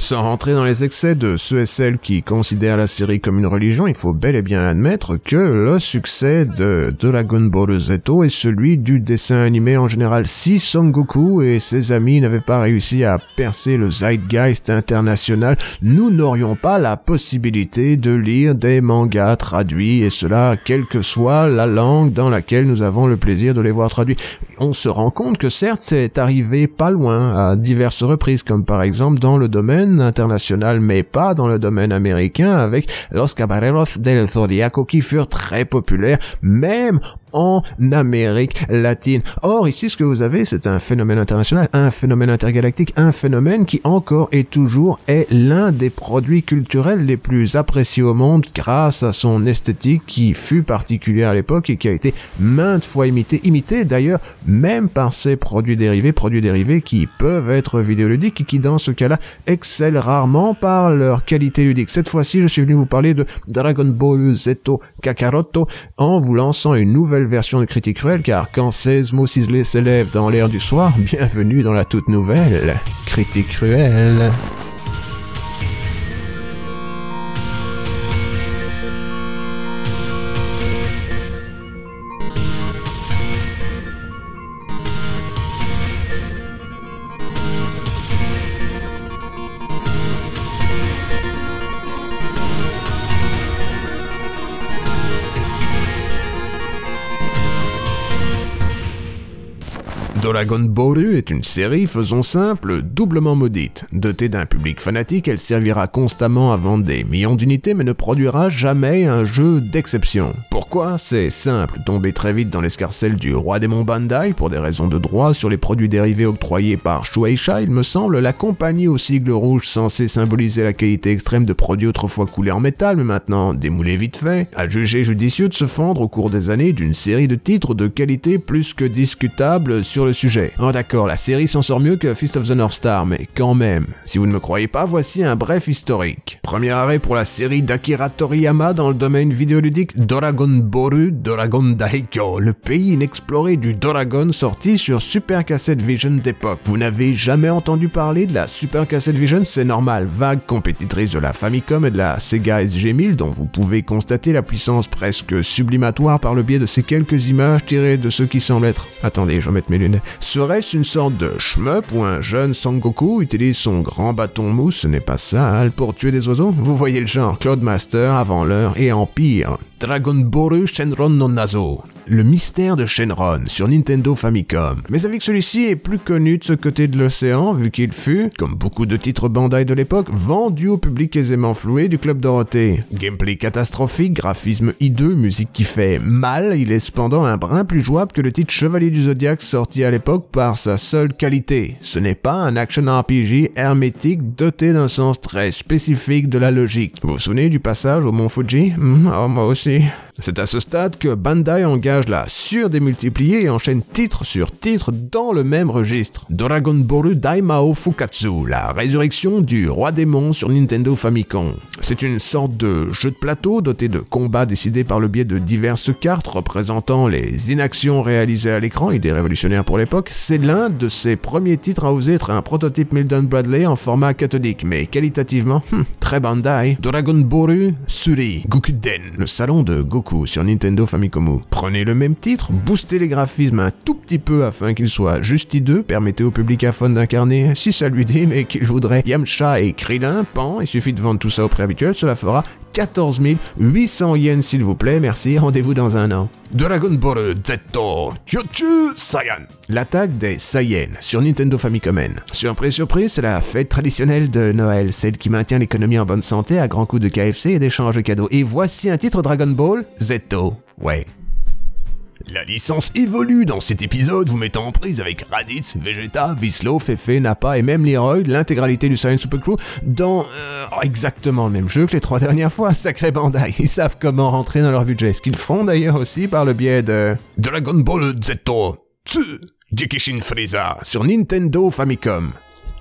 Sans rentrer dans les excès de ceux et celles qui considèrent la série comme une religion, il faut bel et bien admettre que le succès de Dragon Ball Z est celui du dessin animé en général. Si Son Goku et ses amis n'avaient pas réussi à percer le zeitgeist international, nous n'aurions pas la possibilité de lire des mangas traduits, et cela quelle que soit la langue dans laquelle nous avons le plaisir de les voir traduits. On se rend compte que certes c'est arrivé pas loin à diverses reprises, comme par exemple dans le domaine international, mais pas dans le domaine américain avec Los Caballeros del Zodiaco qui furent très populaires, même en Amérique latine. Or, ici, ce que vous avez, c'est un phénomène international, un phénomène intergalactique, un phénomène qui encore et toujours est l'un des produits culturels les plus appréciés au monde grâce à son esthétique qui fut particulière à l'époque et qui a été maintes fois imité, imité d'ailleurs même par ses produits dérivés, produits dérivés qui peuvent être vidéoludiques et qui dans ce cas-là excellent rarement par leur qualité ludique. Cette fois-ci, je suis venu vous parler de Dragon Ball Zeto Kakaroto en vous lançant une nouvelle version de Critique Cruelle, car quand 16 mots ciselés s'élèvent dans l'air du soir, bienvenue dans la toute nouvelle Critique Cruelle. Dragon Ball est une série, faisons simple, doublement maudite. Dotée d'un public fanatique, elle servira constamment à vendre des millions d'unités mais ne produira jamais un jeu d'exception. Pourquoi C'est simple, tomber très vite dans l'escarcelle du roi démon Bandai pour des raisons de droit sur les produits dérivés octroyés par Shueisha, il me semble, la compagnie au sigle rouge censée symboliser la qualité extrême de produits autrefois coulés en métal mais maintenant démoulés vite fait, a jugé judicieux de se fendre au cours des années d'une série de titres de qualité plus que discutable sur le Oh d'accord, la série s'en sort mieux que Fist of the North Star, mais quand même, si vous ne me croyez pas, voici un bref historique. Premier arrêt pour la série d'Akira Toriyama dans le domaine vidéoludique Dragon Boru Dragon Daikyo, le pays inexploré du Dragon sorti sur Super Cassette Vision d'époque. Vous n'avez jamais entendu parler de la Super Cassette Vision, c'est normal, vague compétitrice de la Famicom et de la Sega SG-1000 dont vous pouvez constater la puissance presque sublimatoire par le biais de ces quelques images tirées de ce qui semble être... Attendez, je vais mettre mes lunettes. Serait-ce une sorte de shmup où un jeune Sangoku utilise son grand bâton mousse, ce n'est pas sale, pour tuer des oiseaux? Vous voyez le genre, Master avant l'heure et Empire. Dragon Boru Shenron no Nazo le mystère de Shenron sur Nintendo Famicom. Mais avec celui-ci est plus connu de ce côté de l'océan, vu qu'il fut, comme beaucoup de titres Bandai de l'époque, vendu au public aisément floué du Club Dorothée. Gameplay catastrophique, graphisme hideux, musique qui fait mal, il est cependant un brin plus jouable que le titre Chevalier du Zodiac sorti à l'époque par sa seule qualité. Ce n'est pas un action RPG hermétique doté d'un sens très spécifique de la logique. Vous vous souvenez du passage au Mont Fuji? Hmm, Oh, moi aussi. C'est à ce stade que Bandai engage la surdémultipliée et enchaîne titre sur titre dans le même registre. Dragon Ball Daimao Fukatsu, la résurrection du roi démon sur Nintendo Famicom. C'est une sorte de jeu de plateau doté de combats décidés par le biais de diverses cartes représentant les inactions réalisées à l'écran, idée révolutionnaire pour l'époque. C'est l'un de ses premiers titres à oser être un prototype Milton Bradley en format cathodique, mais qualitativement, hmm, très Bandai. Dragon Boru Suri Gokuden, le salon de Goku sur Nintendo Famicom. Prenez le même titre, boostez les graphismes un tout petit peu afin qu'ils soient juste hideux, permettez au public à fond d'incarner, si ça lui dit, mais qu'il voudrait Yamcha et Krillin, Pan, il suffit de vendre tout ça au prix cela fera 14 800 yens s'il vous plaît, merci, rendez-vous dans un an. Dragon Ball Zetto Kyochu Saiyan. L'attaque des Saiyans sur Nintendo Famicom. Surprise, surprise, c'est la fête traditionnelle de Noël, celle qui maintient l'économie en bonne santé à grands coups de KFC et d'échanges de cadeaux. Et voici un titre Dragon Ball Zetto. Ouais, la licence évolue dans cet épisode, vous mettant en prise avec Raditz, Vegeta, Vislo, Fefe, Nappa et même Leroy, l'intégralité du Science Super Crew, dans euh, exactement le même jeu que les trois dernières fois. Sacré Bandai, ils savent comment rentrer dans leur budget, ce qu'ils font d'ailleurs aussi par le biais de Dragon Ball Z, Jikishin Frieza sur Nintendo Famicom.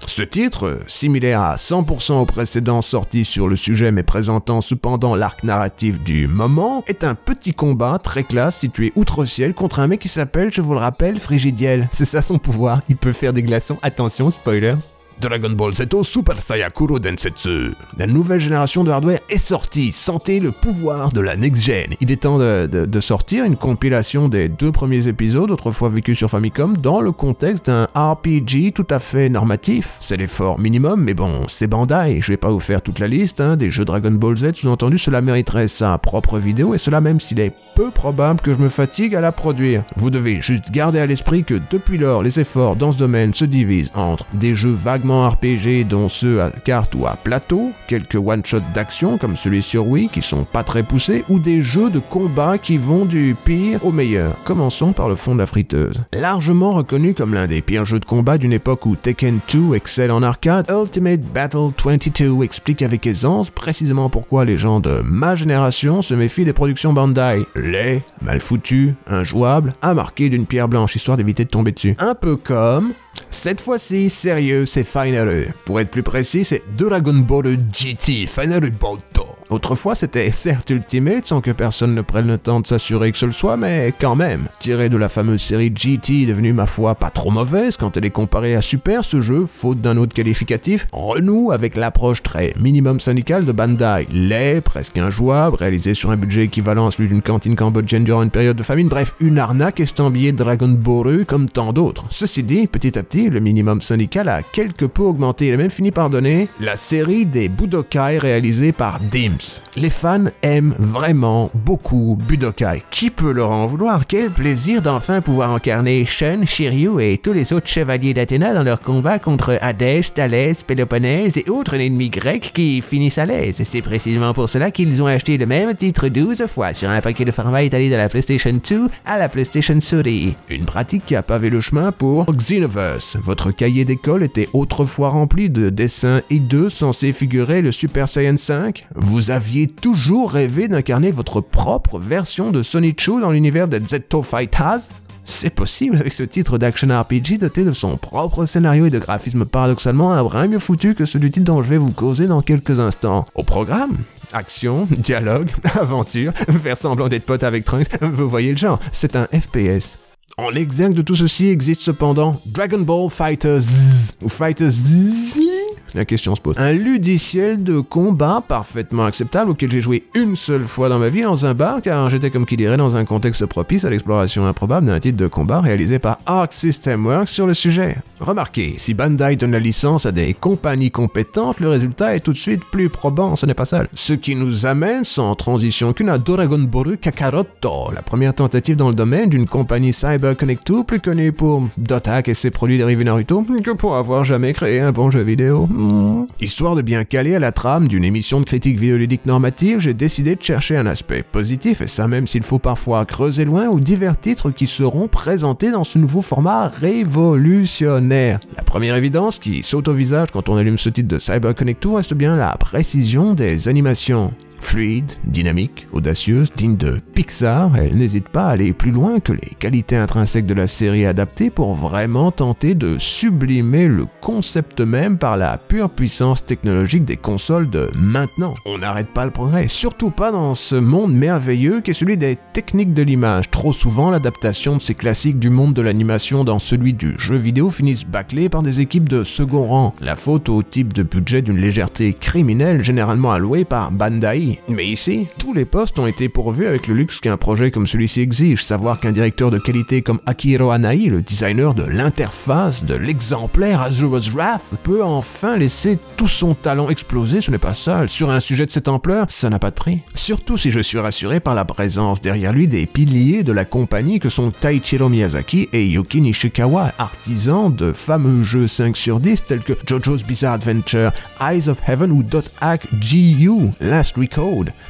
Ce titre, similaire à 100% aux précédents sortis sur le sujet mais présentant cependant l'arc narratif du moment, est un petit combat très classe situé outre-ciel contre un mec qui s'appelle, je vous le rappelle, Frigidiel. C'est ça son pouvoir, il peut faire des glaçons, attention, spoilers. Dragon Ball Z Super Saiyakuro Densetsu. La nouvelle génération de hardware est sortie. Sentez le pouvoir de la next-gen. Il est temps de, sortir une compilation des deux premiers épisodes, autrefois vécus sur Famicom, dans le contexte d'un RPG tout à fait normatif. C'est l'effort minimum, mais bon, c'est Bandai. Je vais pas vous faire toute la liste hein, des jeux Dragon Ball Z. Sous-entendu, cela mériterait sa propre vidéo, et cela même s'il est peu probable que je me fatigue à la produire. Vous devez juste garder à l'esprit que depuis lors, les efforts dans ce domaine se divisent entre des jeux vaguement RPG, dont ceux à carte ou à plateau, quelques one-shots d'action comme celui sur Wii qui sont pas très poussés, ou des jeux de combat qui vont du pire au meilleur. Commençons par le fond de la friteuse. Largement reconnu comme l'un des pires jeux de combat d'une époque où Tekken 2 excelle en arcade, Ultimate Battle 22 explique avec aisance précisément pourquoi les gens de ma génération se méfient des productions Bandai. Laid, mal foutu, injouable, à marquer d'une pierre blanche histoire d'éviter de tomber dessus. Un peu comme cette fois-ci, sérieux, c'est Final Pour être plus précis, c'est Dragon Ball GT Final Bolt Autrefois, c'était certes Ultimate sans que personne ne prenne le temps de s'assurer que ce le soit, mais quand même. Tiré de la fameuse série GT, devenue ma foi pas trop mauvaise quand elle est comparée à Super, ce jeu, faute d'un autre qualificatif, renoue avec l'approche très minimum syndical de Bandai. Laid, presque injouable, réalisé sur un budget équivalent à celui d'une cantine cambodgienne durant une période de famine, bref, une arnaque estampillée Dragon Ball comme tant d'autres. Ceci dit, petit à petit, le minimum syndical a quelque peu augmenté. Il a même fini par donner la série des Budokai réalisée par Dim les fans aiment vraiment beaucoup Budokai. Qui peut leur en vouloir? Quel plaisir d'enfin pouvoir incarner Shun, Shiryu et tous les autres chevaliers d'Athéna dans leur combat contre Hadès, Thalès, Péloponnèse et autres ennemis grecs qui finissent à l'aise. C'est précisément pour cela qu'ils ont acheté le même titre 12 fois sur un paquet de format étalé de la PlayStation 2 à la PlayStation 3. Une pratique qui a pavé le chemin pour Xenoverse. Votre cahier d'école était autrefois rempli de dessins hideux censés figurer le Super Saiyan 5. Vous aviez toujours rêvé d'incarner votre propre version de Sonichu dans l'univers de Zetto Fighters? C'est possible avec ce titre d'action RPG doté de son propre scénario et de graphisme paradoxalement un brin mieux foutu que celui dont je vais vous causer dans quelques instants. Au programme, action, dialogue, aventure, faire semblant d'être pote avec Trunks, vous voyez le genre, c'est un FPS. En l'exergue de tout ceci existe cependant Dragon Ball Fighters ou Fighters Z la question se pose. Un ludiciel de combat parfaitement acceptable auquel j'ai joué une seule fois dans ma vie dans un bar car j'étais comme qui dirait dans un contexte propice à l'exploration improbable d'un titre de combat réalisé par Arc System Works sur le sujet. Remarquez, si Bandai donne la licence à des compagnies compétentes, le résultat est tout de suite plus probant, ce n'est pas ça. Ce qui nous amène sans transition qu'une à Boru Kakaroto, la première tentative dans le domaine d'une compagnie Cyber Connect 2 plus connue pour Dotak et ses produits dérivés Naruto que pour avoir jamais créé un bon jeu vidéo. Histoire de bien caler à la trame d'une émission de critique vidéoludique normative, j'ai décidé de chercher un aspect positif, et ça même s'il faut parfois creuser loin, ou divers titres qui seront présentés dans ce nouveau format révolutionnaire. La première évidence qui saute au visage quand on allume ce titre de Cyber Connect reste bien la précision des animations. Fluide, dynamique, audacieuse, digne de Pixar, elle n'hésite pas à aller plus loin que les qualités intrinsèques de la série adaptée pour vraiment tenter de sublimer le concept même par la pure puissance technologique des consoles de maintenant. On n'arrête pas le progrès, surtout pas dans ce monde merveilleux qui est celui des techniques de l'image. Trop souvent, l'adaptation de ces classiques du monde de l'animation dans celui du jeu vidéo finissent bâclés par des équipes de second rang. La faute au type de budget d'une légèreté criminelle généralement allouée par Bandai mais ici, tous les postes ont été pourvus avec le luxe qu'un projet comme celui-ci exige, savoir qu'un directeur de qualité comme Akiro Anai, le designer de l'interface, de l'exemplaire Azura's Wrath, peut enfin laisser tout son talent exploser, ce n'est pas seul. Sur un sujet de cette ampleur, ça n'a pas de prix. Surtout si je suis rassuré par la présence derrière lui des piliers de la compagnie que sont Taichiro Miyazaki et Yuki Nishikawa, artisans de fameux jeux 5 sur 10 tels que JoJo's Bizarre Adventure, Eyes of Heaven ou Dot Hack GU, Last Recall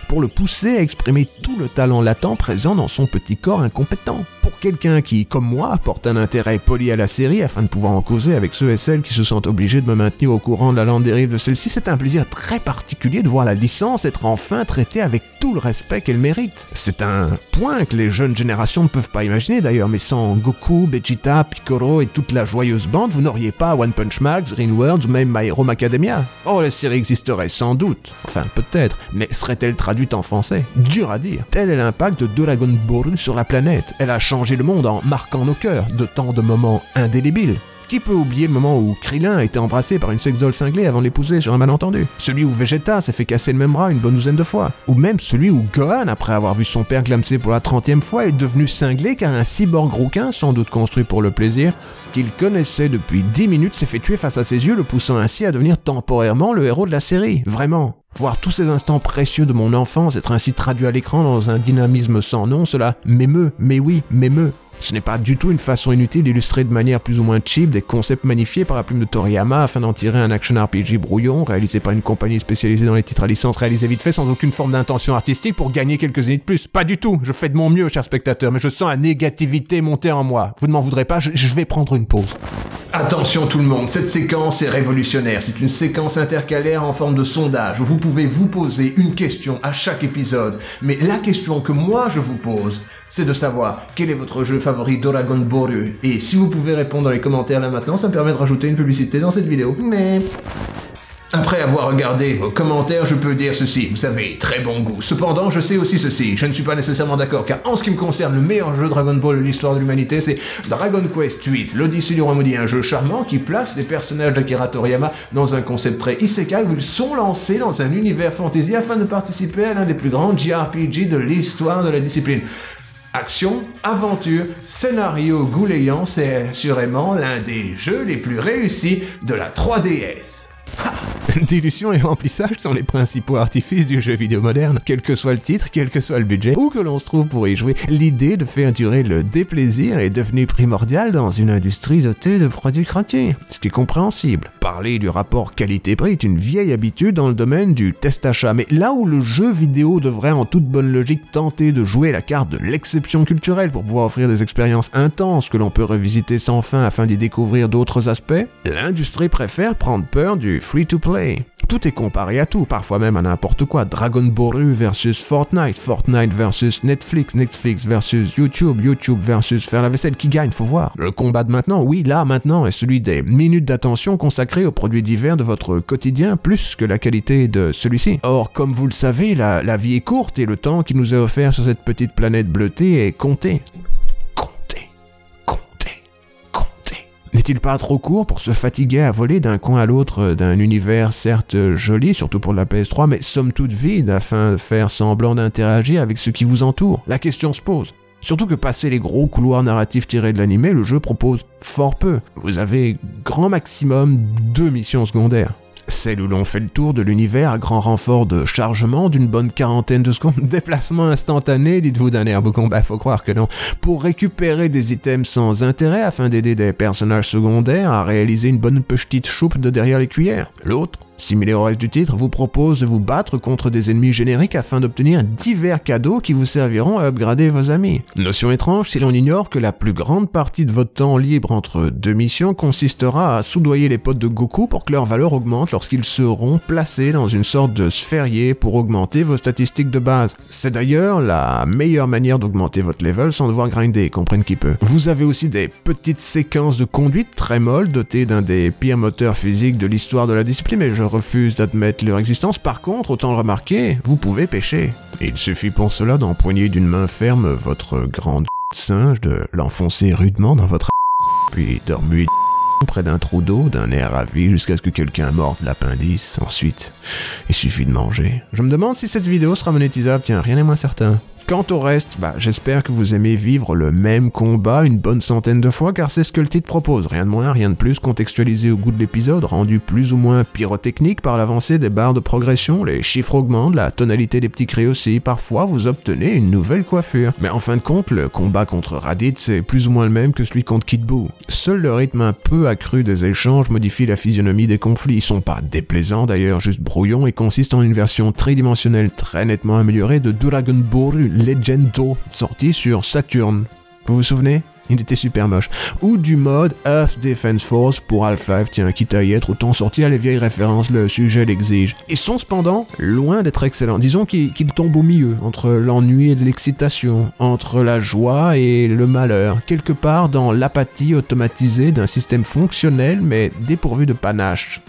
pour le pousser à exprimer tout le talent latent présent dans son petit corps incompétent. Pour quelqu'un qui, comme moi, porte un intérêt poli à la série afin de pouvoir en causer avec ceux et celles qui se sentent obligés de me maintenir au courant de la lente dérive de celle-ci, c'est un plaisir très particulier de voir la licence être enfin traitée avec tout le respect qu'elle mérite. C'est un point que les jeunes générations ne peuvent pas imaginer d'ailleurs, mais sans Goku, Vegeta, Piccolo et toute la joyeuse bande, vous n'auriez pas One Punch Max, Green World ou même My Hero Academia. Oh, la série existerait sans doute. Enfin, peut-être, mais serait-elle traduite en français Dur à dire. Tel est l'impact de Dragon Ball sur la planète. Elle a changé le monde en marquant nos cœurs de tant de moments indélébiles. Qui peut oublier le moment où Krillin a été embrassé par une sex doll cinglée avant l'épouser sur un malentendu Celui où Vegeta s'est fait casser le même bras une bonne douzaine de fois Ou même celui où Gohan, après avoir vu son père glamser pour la trentième fois, est devenu cinglé car un cyborg rouquin, sans doute construit pour le plaisir, qu'il connaissait depuis 10 minutes, s'est fait tuer face à ses yeux, le poussant ainsi à devenir temporairement le héros de la série. Vraiment. Voir tous ces instants précieux de mon enfance être ainsi traduits à l'écran dans un dynamisme sans nom, cela m'émeut, mais oui, m'émeut. Ce n'est pas du tout une façon inutile d'illustrer de manière plus ou moins cheap des concepts magnifiés par la plume de Toriyama afin d'en tirer un action RPG brouillon réalisé par une compagnie spécialisée dans les titres à licence réalisés vite fait sans aucune forme d'intention artistique pour gagner quelques années de plus. Pas du tout, je fais de mon mieux, cher spectateur, mais je sens la négativité monter en moi. Vous ne m'en voudrez pas, je, je vais prendre une pause. Attention tout le monde, cette séquence est révolutionnaire. C'est une séquence intercalaire en forme de sondage où vous pouvez vous poser une question à chaque épisode. Mais la question que moi je vous pose, c'est de savoir quel est votre jeu favori Dragon Boru. Et si vous pouvez répondre dans les commentaires là maintenant, ça me permet de rajouter une publicité dans cette vidéo. Mais... Après avoir regardé vos commentaires, je peux dire ceci, vous avez très bon goût. Cependant, je sais aussi ceci, je ne suis pas nécessairement d'accord, car en ce qui me concerne, le meilleur jeu Dragon Ball de l'histoire de l'humanité, c'est Dragon Quest VIII, l'Odyssée du Roi Maudit, un jeu charmant qui place les personnages d'Akira Toriyama dans un concept très isekai où ils sont lancés dans un univers fantasy afin de participer à l'un des plus grands JRPG de l'histoire de la discipline. Action, aventure, scénario gouléant, c'est assurément l'un des jeux les plus réussis de la 3DS. Dilution et remplissage sont les principaux artifices du jeu vidéo moderne. Quel que soit le titre, quel que soit le budget, où que l'on se trouve pour y jouer, l'idée de faire durer le déplaisir est devenue primordiale dans une industrie dotée de produits gratuits, ce qui est compréhensible. Parler du rapport qualité-prix est une vieille habitude dans le domaine du test achat, mais là où le jeu vidéo devrait en toute bonne logique tenter de jouer la carte de l'exception culturelle pour pouvoir offrir des expériences intenses que l'on peut revisiter sans fin afin d'y découvrir d'autres aspects, l'industrie préfère prendre peur du free-to-play. Tout est comparé à tout, parfois même à n'importe quoi. Dragon Ball versus Fortnite, Fortnite versus Netflix, Netflix versus YouTube, YouTube versus faire la vaisselle. Qui gagne, faut voir. Le combat de maintenant, oui, là, maintenant, est celui des minutes d'attention consacrées aux produits divers de votre quotidien, plus que la qualité de celui-ci. Or, comme vous le savez, la, la vie est courte et le temps qui nous est offert sur cette petite planète bleutée est compté. N'est-il pas trop court pour se fatiguer à voler d'un coin à l'autre d'un univers certes joli, surtout pour la PS3, mais somme toute vide afin de faire semblant d'interagir avec ce qui vous entoure? La question se pose. Surtout que passer les gros couloirs narratifs tirés de l'animé, le jeu propose fort peu. Vous avez grand maximum deux missions secondaires. Celle où l'on fait le tour de l'univers à grand renfort de chargement d'une bonne quarantaine de secondes, déplacement instantané, dites-vous d'un air combat, faut croire que non, pour récupérer des items sans intérêt afin d'aider des personnages secondaires à réaliser une bonne petite choupe de derrière les cuillères. L'autre, similaire au reste du titre, vous propose de vous battre contre des ennemis génériques afin d'obtenir divers cadeaux qui vous serviront à upgrader vos amis. Notion étrange si l'on ignore que la plus grande partie de votre temps libre entre deux missions consistera à soudoyer les potes de Goku pour que leur valeur augmente lorsqu'ils seront placés dans une sorte de sphérié pour augmenter vos statistiques de base. C'est d'ailleurs la meilleure manière d'augmenter votre level sans devoir grinder, comprenne qui peut. Vous avez aussi des petites séquences de conduite très molles dotées d'un des pires moteurs physiques de l'histoire de la discipline, mais je refuse d'admettre leur existence. Par contre, autant le remarquer, vous pouvez pêcher. Il suffit pour cela d'empoigner d'une main ferme votre grande singe, de l'enfoncer rudement dans votre puis de remuer près d'un trou d'eau d'un air ravi jusqu'à ce que quelqu'un morde l'appendice. Ensuite, il suffit de manger. Je me demande si cette vidéo sera monétisable, tiens, rien n'est moins certain. Quant au reste, bah, j'espère que vous aimez vivre le même combat une bonne centaine de fois car c'est ce que le titre propose. Rien de moins, rien de plus, contextualisé au goût de l'épisode, rendu plus ou moins pyrotechnique par l'avancée des barres de progression, les chiffres augmentent, la tonalité des petits cris aussi, parfois vous obtenez une nouvelle coiffure. Mais en fin de compte, le combat contre Raditz c'est plus ou moins le même que celui contre Kid. Seul le rythme un peu accru des échanges modifie la physionomie des conflits. Ils sont pas déplaisants d'ailleurs, juste brouillons et consistent en une version tridimensionnelle très nettement améliorée de Dragon Ball Legendo, sorti sur Saturn. Vous vous souvenez? Il était super moche. Ou du mode Earth Defense Force pour Half-Life, tiens, quitte à y être autant sorti à les vieilles références, le sujet l'exige. Ils sont cependant loin d'être excellents. Disons qu'ils tombent au milieu, entre l'ennui et l'excitation, entre la joie et le malheur, quelque part dans l'apathie automatisée d'un système fonctionnel mais dépourvu de panache.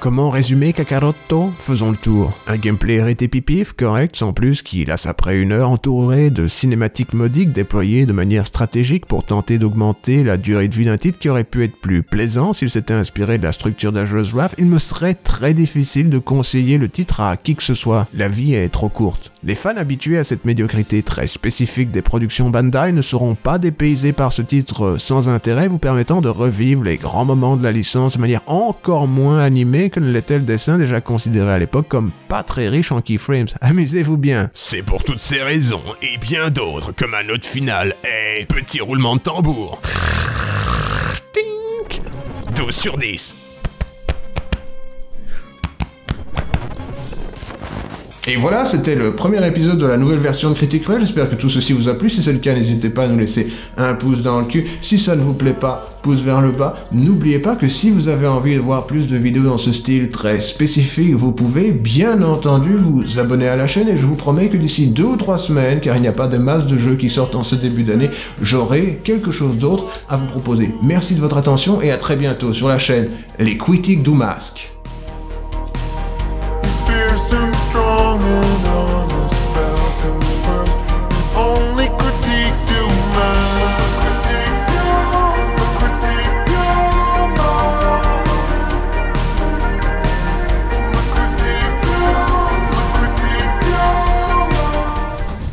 Comment résumer Kakaroto Faisons le tour. Un gameplay pipif, correct, sans plus, qui lasse après une heure entouré de cinématiques modiques déployées de manière stratégique pour tenter d'augmenter la durée de vie d'un titre qui aurait pu être plus plaisant s'il s'était inspiré de la structure d'Age's Wrath, il me serait très difficile de conseiller le titre à qui que ce soit. La vie est trop courte. Les fans habitués à cette médiocrité très spécifique des productions Bandai ne seront pas dépaysés par ce titre sans intérêt vous permettant de revivre les grands moments de la licence de manière encore moins animée que ne l'était le dessin déjà considéré à l'époque comme pas très riche en keyframes? Amusez-vous bien. C'est pour toutes ces raisons et bien d'autres que ma note finale est petit roulement de tambour. 12 sur 10. Et voilà, c'était le premier épisode de la nouvelle version de Critique Cruel. J'espère que tout ceci vous a plu. Si c'est le cas, n'hésitez pas à nous laisser un pouce dans le cul. Si ça ne vous plaît pas, pouce vers le bas. N'oubliez pas que si vous avez envie de voir plus de vidéos dans ce style très spécifique, vous pouvez bien entendu vous abonner à la chaîne et je vous promets que d'ici deux ou trois semaines, car il n'y a pas de masse de jeux qui sortent en ce début d'année, j'aurai quelque chose d'autre à vous proposer. Merci de votre attention et à très bientôt sur la chaîne Les Critiques du so strong and honest.